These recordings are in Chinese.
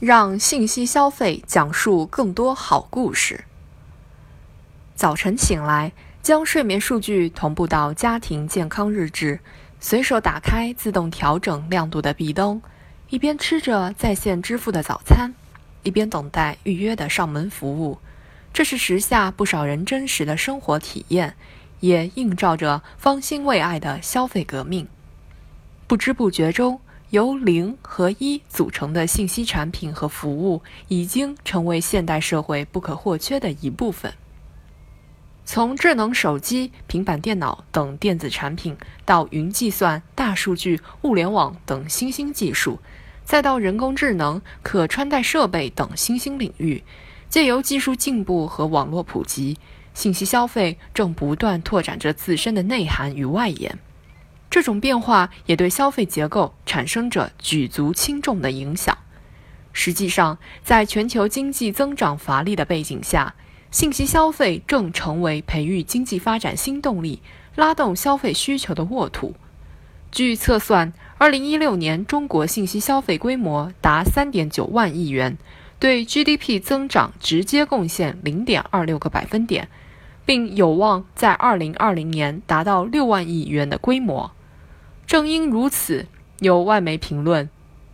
让信息消费讲述更多好故事。早晨醒来，将睡眠数据同步到家庭健康日志，随手打开自动调整亮度的壁灯，一边吃着在线支付的早餐，一边等待预约的上门服务。这是时下不少人真实的生活体验，也映照着方兴未艾的消费革命。不知不觉中。由零和一组成的信息产品和服务，已经成为现代社会不可或缺的一部分。从智能手机、平板电脑等电子产品，到云计算、大数据、物联网等新兴技术，再到人工智能、可穿戴设备等新兴领域，借由技术进步和网络普及，信息消费正不断拓展着自身的内涵与外延。这种变化也对消费结构产生着举足轻重的影响。实际上，在全球经济增长乏力的背景下，信息消费正成为培育经济发展新动力、拉动消费需求的沃土。据测算，2016年中国信息消费规模达3.9万亿元，对 GDP 增长直接贡献0.26个百分点，并有望在2020年达到6万亿元的规模。正因如此，有外媒评论，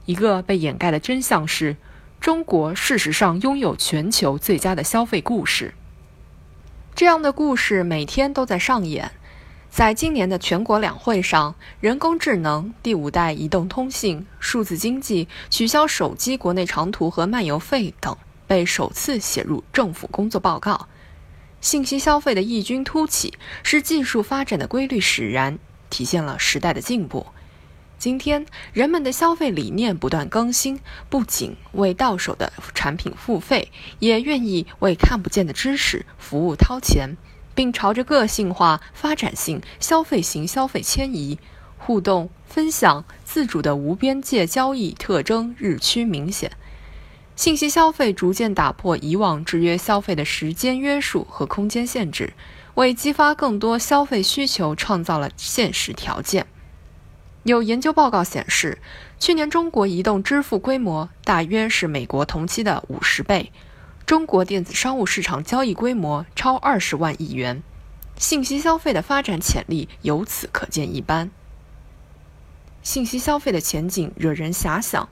一个被掩盖的真相是，中国事实上拥有全球最佳的消费故事。这样的故事每天都在上演。在今年的全国两会上，人工智能、第五代移动通信、数字经济、取消手机国内长途和漫游费等被首次写入政府工作报告。信息消费的异军突起，是技术发展的规律使然。体现了时代的进步。今天，人们的消费理念不断更新，不仅为到手的产品付费，也愿意为看不见的知识服务掏钱，并朝着个性化、发展性、消费型消费迁移。互动、分享、自主的无边界交易特征日趋明显。信息消费逐渐打破以往制约消费的时间约束和空间限制。为激发更多消费需求创造了现实条件。有研究报告显示，去年中国移动支付规模大约是美国同期的五十倍，中国电子商务市场交易规模超二十万亿元，信息消费的发展潜力由此可见一斑。信息消费的前景惹人遐想，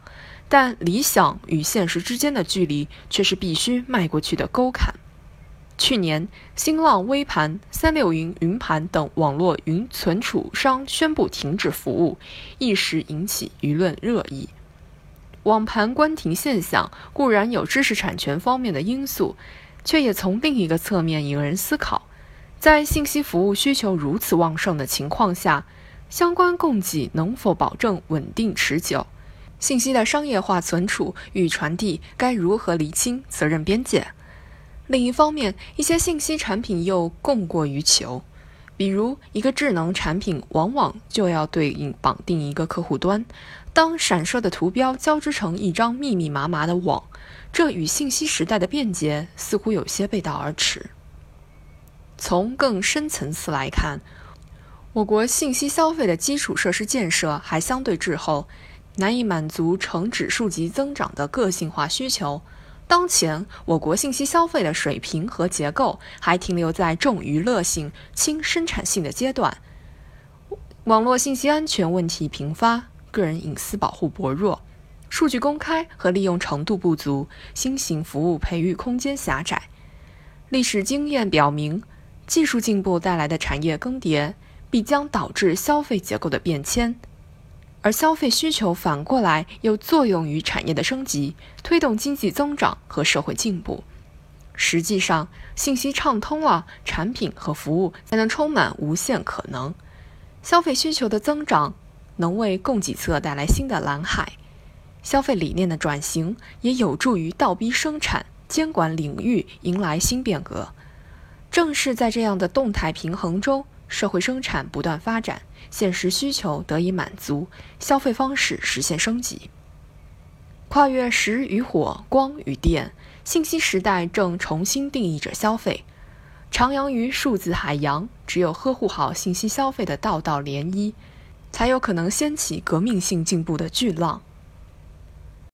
但理想与现实之间的距离却是必须迈过去的沟坎。去年，新浪微盘、三六零云盘等网络云存储商宣布停止服务，一时引起舆论热议。网盘关停现象固然有知识产权方面的因素，却也从另一个侧面引人思考：在信息服务需求如此旺盛的情况下，相关供给能否保证稳定持久？信息的商业化存储与传递该如何厘清责任边界？另一方面，一些信息产品又供过于求，比如一个智能产品往往就要对应绑定一个客户端，当闪烁的图标交织成一张密密麻麻的网，这与信息时代的便捷似乎有些背道而驰。从更深层次来看，我国信息消费的基础设施建设还相对滞后，难以满足成指数级增长的个性化需求。当前，我国信息消费的水平和结构还停留在重娱乐性、轻生产性的阶段，网络信息安全问题频发，个人隐私保护薄弱，数据公开和利用程度不足，新型服务培育空间狭窄。历史经验表明，技术进步带来的产业更迭，必将导致消费结构的变迁。而消费需求反过来又作用于产业的升级，推动经济增长和社会进步。实际上，信息畅通了，产品和服务才能充满无限可能。消费需求的增长能为供给侧带来新的蓝海，消费理念的转型也有助于倒逼生产监管领域迎来新变革。正是在这样的动态平衡中。社会生产不断发展，现实需求得以满足，消费方式实现升级。跨越石与火、光与电，信息时代正重新定义着消费。徜徉于数字海洋，只有呵护好信息消费的道道涟漪，才有可能掀起革命性进步的巨浪。